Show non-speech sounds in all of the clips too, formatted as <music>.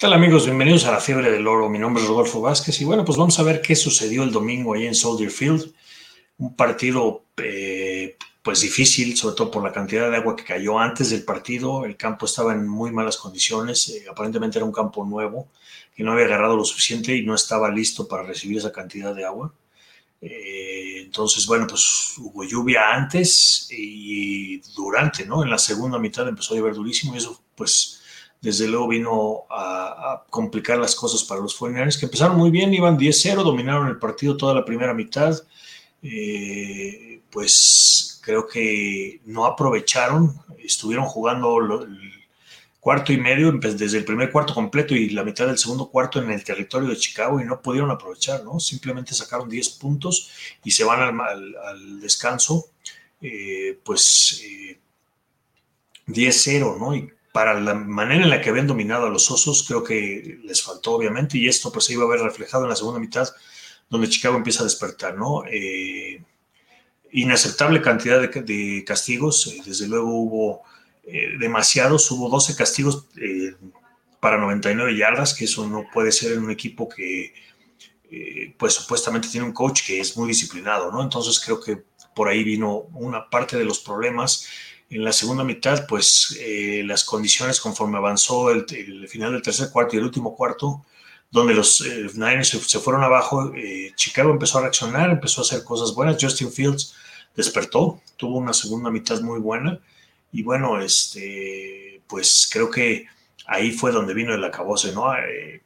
tal amigos? Bienvenidos a la Fiebre del Oro. Mi nombre es Rodolfo Vázquez y bueno, pues vamos a ver qué sucedió el domingo ahí en Soldier Field. Un partido eh, pues difícil, sobre todo por la cantidad de agua que cayó antes del partido. El campo estaba en muy malas condiciones. Eh, aparentemente era un campo nuevo que no había agarrado lo suficiente y no estaba listo para recibir esa cantidad de agua. Eh, entonces, bueno, pues hubo lluvia antes y durante, ¿no? En la segunda mitad empezó a llover durísimo y eso pues desde luego vino a, complicar las cosas para los 49 que empezaron muy bien, iban 10-0, dominaron el partido toda la primera mitad, eh, pues creo que no aprovecharon, estuvieron jugando el cuarto y medio, desde el primer cuarto completo y la mitad del segundo cuarto en el territorio de Chicago y no pudieron aprovechar, ¿no? Simplemente sacaron 10 puntos y se van al, descanso, eh, pues 10-0, eh, ¿no? Y para la manera en la que habían dominado a los osos, creo que les faltó obviamente, y esto pues se iba a ver reflejado en la segunda mitad, donde Chicago empieza a despertar, ¿no? Eh, inaceptable cantidad de, castigos, eh, desde luego hubo eh, demasiados, hubo 12 castigos para 99 yardas, que eso no puede ser en un equipo que pues supuestamente tiene un coach que es muy disciplinado, ¿no? Entonces creo que por ahí vino una parte de los problemas en la segunda mitad, pues eh, las condiciones conforme avanzó el, final del tercer cuarto y el último cuarto, donde los eh, Niners se, fueron abajo, eh, Chicago empezó a reaccionar, empezó a hacer cosas buenas, Justin Fields despertó, tuvo una segunda mitad muy buena y bueno, este, pues creo que ahí fue donde vino el acabose, ¿no?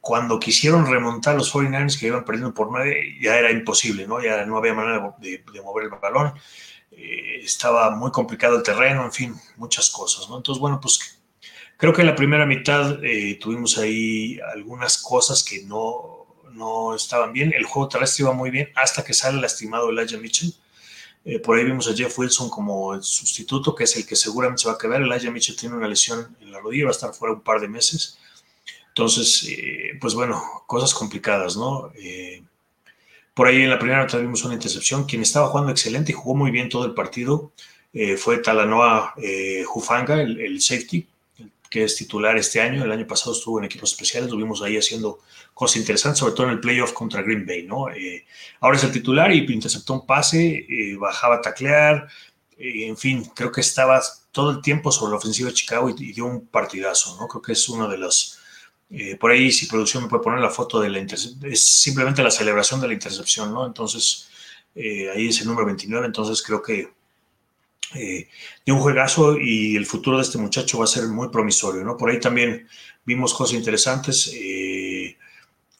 cuando quisieron remontar los 49ers que iban perdiendo por nueve, ya era imposible, ¿no? Ya no había manera de mover el balón eh, estaba muy complicado el terreno, en fin, muchas cosas, ¿no? Entonces, bueno, pues creo que en la primera mitad eh, tuvimos ahí algunas cosas que no, no estaban bien. El juego terrestre iba muy bien hasta que sale lastimado Elijah Mitchell. Eh, por ahí vimos a Jeff Wilson como el sustituto, que es el que seguramente se va a quedar. Elijah Mitchell tiene una lesión en la rodilla, va a estar fuera un par de meses. Entonces, pues bueno, cosas complicadas, ¿no? Por ahí en la primera tuvimos una intercepción. Quien estaba jugando excelente y jugó muy bien todo el partido eh, fue Talanoa eh, Jufanga, el, safety, que es titular este año. El año pasado estuvo en equipos especiales, lo vimos ahí haciendo cosas interesantes, sobre todo en el playoff contra Green Bay. ¿no? Eh, ahora es el titular y interceptó un pase, bajaba a taclear. en fin, creo que estaba todo el tiempo sobre la ofensiva de Chicago y, y dio un partidazo. ¿no? Creo que es uno de los eh, por ahí, si producción me puede poner la foto de la intercepción, es simplemente la celebración de la intercepción, ¿no? Entonces, eh, ahí es el número 29, entonces creo que eh, de un juegazo y el futuro de este muchacho va a ser muy promisorio, ¿no? Por ahí también vimos cosas interesantes.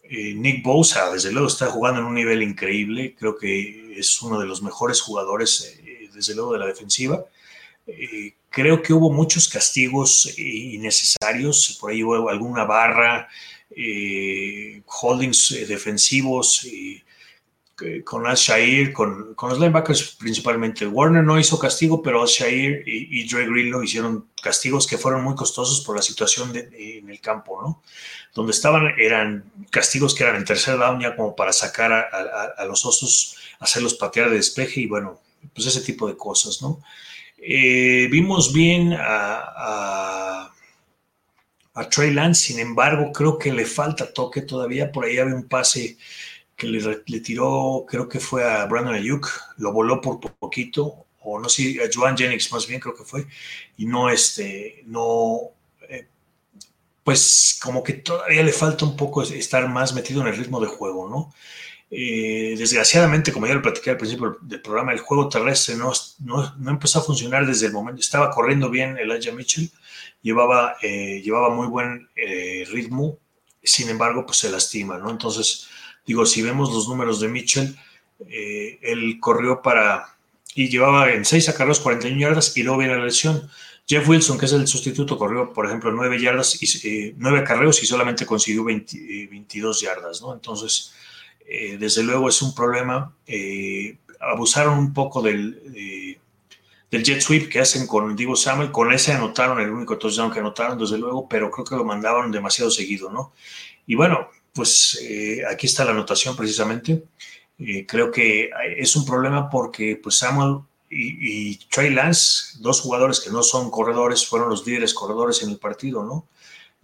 Nick Bosa, desde luego, está jugando en un nivel increíble, creo que es uno de los mejores jugadores, desde luego, de la defensiva. Eh, creo que hubo muchos castigos eh, innecesarios, por ahí hubo alguna barra, eh, holdings defensivos con Al Shair, con, los linebackers principalmente. Warner no hizo castigo, pero Al Shair y, Dre Greenlow hicieron castigos que fueron muy costosos por la situación en el campo, ¿no? Donde estaban eran castigos que eran en tercer down ya como para sacar a los osos, hacerlos patear de despeje y bueno, pues ese tipo de cosas, ¿no? Eh, vimos bien a, Trey Lance, sin embargo, creo que le falta toque todavía. Por ahí había un pase que le, tiró, creo que fue a Brandon Ayuk, lo voló por poquito, o no sé, a Joan Jennings más bien creo que fue, y no, este, no, eh, pues como que todavía le falta un poco estar más metido en el ritmo de juego, ¿no? Eh, desgraciadamente, como ya lo platiqué al principio del programa, el juego terrestre no, no, empezó a funcionar desde el momento. Estaba corriendo bien Elijah Mitchell, llevaba, eh, llevaba muy buen eh, ritmo, sin embargo, pues se lastima, ¿no? Entonces, digo, si vemos los números de Mitchell, él corrió para y llevaba en 6 acarreos 41 yardas y luego viene la lesión. Jeff Wilson, que es el sustituto, corrió, por ejemplo, 9 yardas y 9 acarreos y solamente consiguió 22 yardas, ¿no? Entonces, eh, desde luego es un problema. Eh, abusaron un poco del, del jet sweep que hacen con Divo Samuel. Con ese anotaron el único touchdown que anotaron, desde luego, pero creo que lo mandaban demasiado seguido, ¿no? Y bueno, pues eh, aquí está la anotación precisamente. creo que es un problema porque pues Samuel y, y, Trey Lance, dos jugadores que no son corredores, fueron los líderes corredores en el partido, ¿no?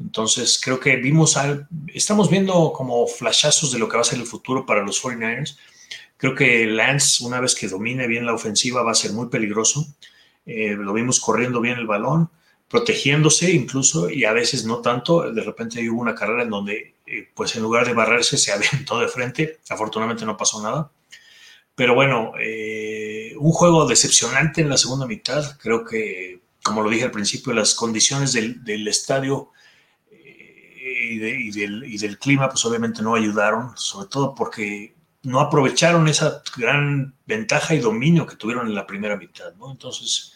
Entonces, creo que vimos, al, estamos viendo como flashazos de lo que va a ser el futuro para los 49ers. Creo que Lance, una vez que domine bien la ofensiva, va a ser muy peligroso. Eh, lo vimos corriendo bien el balón, protegiéndose incluso, y a veces no tanto. De repente hubo una carrera en donde, eh, pues en lugar de barrerse, se <laughs> aventó de frente. Afortunadamente no pasó nada. Pero bueno, eh, un juego decepcionante en la segunda mitad. Creo que, como lo dije al principio, las condiciones del, del estadio y, del, y, del, clima, pues obviamente no ayudaron, sobre todo porque no aprovecharon esa gran ventaja y dominio que tuvieron en la primera mitad, ¿no? Entonces,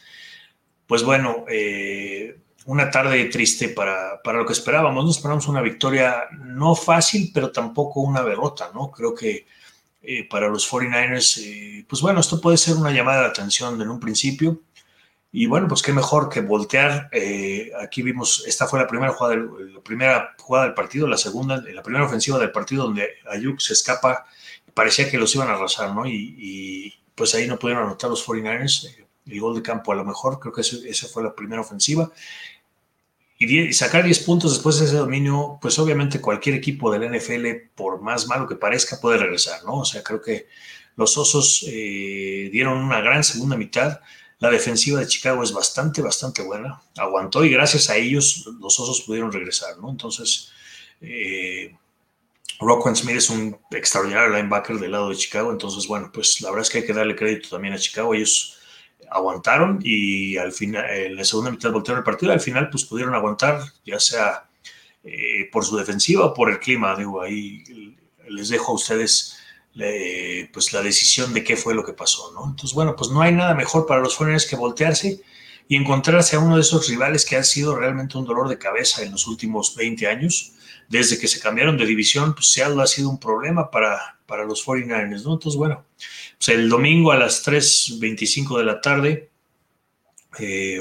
pues bueno, eh, una tarde triste para, para, lo que esperábamos, no esperamos una victoria no fácil, pero tampoco una derrota, ¿no? Creo que eh, para los 49ers, eh, pues bueno, esto puede ser una llamada de atención en un principio, y bueno, pues qué mejor que voltear. Eh, aquí vimos, esta fue la primera jugada, del, la primera jugada del partido, la segunda, la primera ofensiva del partido donde Ayuk se escapa. Parecía que los iban a arrasar, ¿no? Y, pues ahí no pudieron anotar los 49ers. Eh, el gol de campo a lo mejor, creo que esa fue la primera ofensiva. Y, y, sacar 10 puntos después de ese dominio, pues obviamente cualquier equipo del NFL, por más malo que parezca, puede regresar, ¿no? O sea, creo que los Osos eh, dieron una gran segunda mitad la defensiva de Chicago es bastante, bastante buena. Aguantó y gracias a ellos los osos pudieron regresar, ¿no? Entonces, eh, Smith es un extraordinario linebacker del lado de Chicago. Entonces, bueno, pues la verdad es que hay que darle crédito también a Chicago. Ellos aguantaron y al final, en la segunda mitad voltearon el partido. Al final, pues pudieron aguantar, ya sea eh, por su defensiva o por el clima. Digo, ahí les dejo a ustedes pues la decisión de qué fue lo que pasó, ¿no? Entonces, bueno, pues no hay nada mejor para los jóvenes que voltearse y encontrarse a uno de esos rivales que ha sido realmente un dolor de cabeza en los últimos 20 años. Desde que se cambiaron de división, pues Seattle ha sido un problema para, para los 49ers, ¿no? Entonces, bueno, pues el domingo a las 3.25 de la tarde, eh,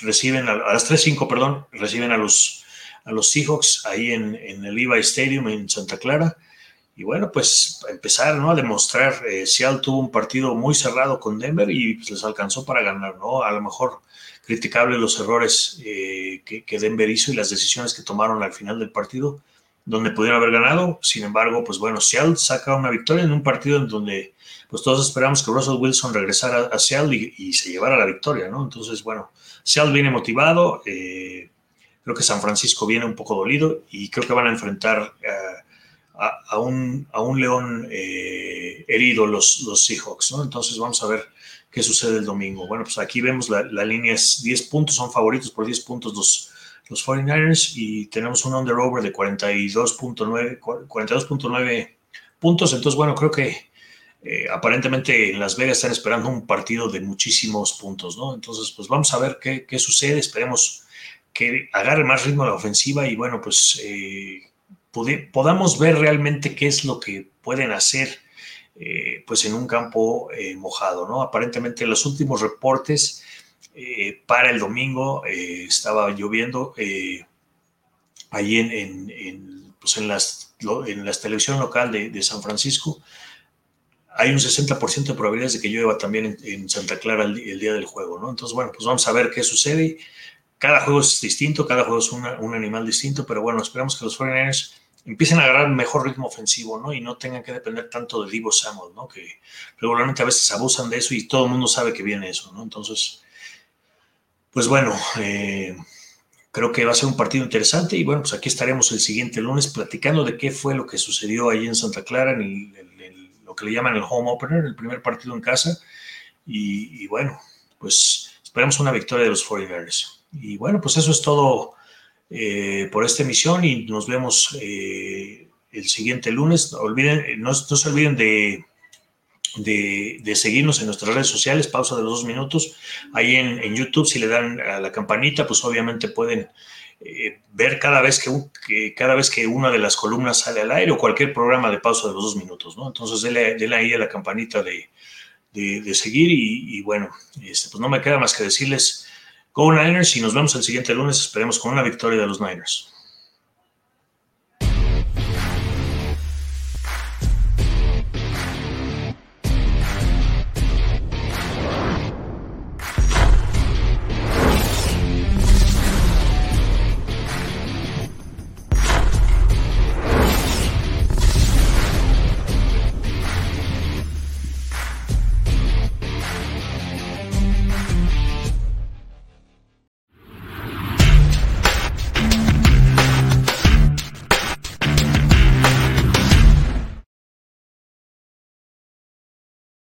reciben, a, las 3.05, perdón, reciben a los, a los Seahawks ahí en, en el Levi Stadium en Santa Clara y bueno, pues empezar ¿no? a demostrar, eh, Seattle tuvo un partido muy cerrado con Denver y pues, les alcanzó para ganar, ¿no? A lo mejor criticable los errores eh, que, Denver hizo y las decisiones que tomaron al final del partido, donde pudieron haber ganado. Sin embargo, pues bueno, Seattle saca una victoria en un partido en donde pues todos esperamos que Russell Wilson regresara a Seattle y, se llevara la victoria, ¿no? Entonces, bueno, Seattle viene motivado, eh, creo que San Francisco viene un poco dolido y creo que van a enfrentar a, un, a un león eh, herido los, los Seahawks, ¿no? Entonces vamos a ver qué sucede el domingo. Bueno, pues aquí vemos la, la línea es 10 puntos, son favoritos por 10 puntos los, los 49ers y tenemos un under-over de 42.9 42.9 puntos. Entonces, bueno, creo que eh, aparentemente en Las Vegas están esperando un partido de muchísimos puntos, ¿no? Entonces, pues vamos a ver qué, qué sucede. Esperemos que agarre más ritmo la ofensiva y bueno, pues eh, podamos ver realmente qué es lo que pueden hacer eh, pues en un campo eh, mojado, ¿no? Aparentemente los últimos reportes eh, para el domingo estaba lloviendo ahí en, pues en, las, en la televisión local de, San Francisco. Hay un 60% de probabilidades de que llueva también en, Santa Clara el, día del juego, ¿no? Entonces, bueno, pues vamos a ver qué sucede. Cada juego es distinto, cada juego es un animal distinto, pero bueno, esperamos que los 49ers empiecen a agarrar mejor ritmo ofensivo, ¿no? Y no tengan que depender tanto de Divo Samuel, ¿no? Que regularmente a veces abusan de eso y todo el mundo sabe que viene eso, ¿no? Entonces, pues bueno, eh, creo que va a ser un partido interesante y bueno, pues aquí estaremos el siguiente lunes platicando de qué fue lo que sucedió allí en Santa Clara, en, lo que le llaman el home opener, el primer partido en casa. Y, bueno, pues esperamos una victoria de los 49ers. Y bueno, pues eso es todo eh, por esta emisión y nos vemos eh, el siguiente lunes. No, olviden, no, se olviden de, de, seguirnos en nuestras redes sociales, pausa de los dos minutos. Ahí en, YouTube, si le dan a la campanita, pues obviamente pueden eh, ver cada vez que, cada vez que una de las columnas sale al aire o cualquier programa de pausa de los dos minutos, ¿no? Entonces denle, ahí a la campanita de, seguir y, bueno, este, pues no me queda más que decirles Go Niners y nos vemos el siguiente lunes. Esperemos con una victoria de los Niners.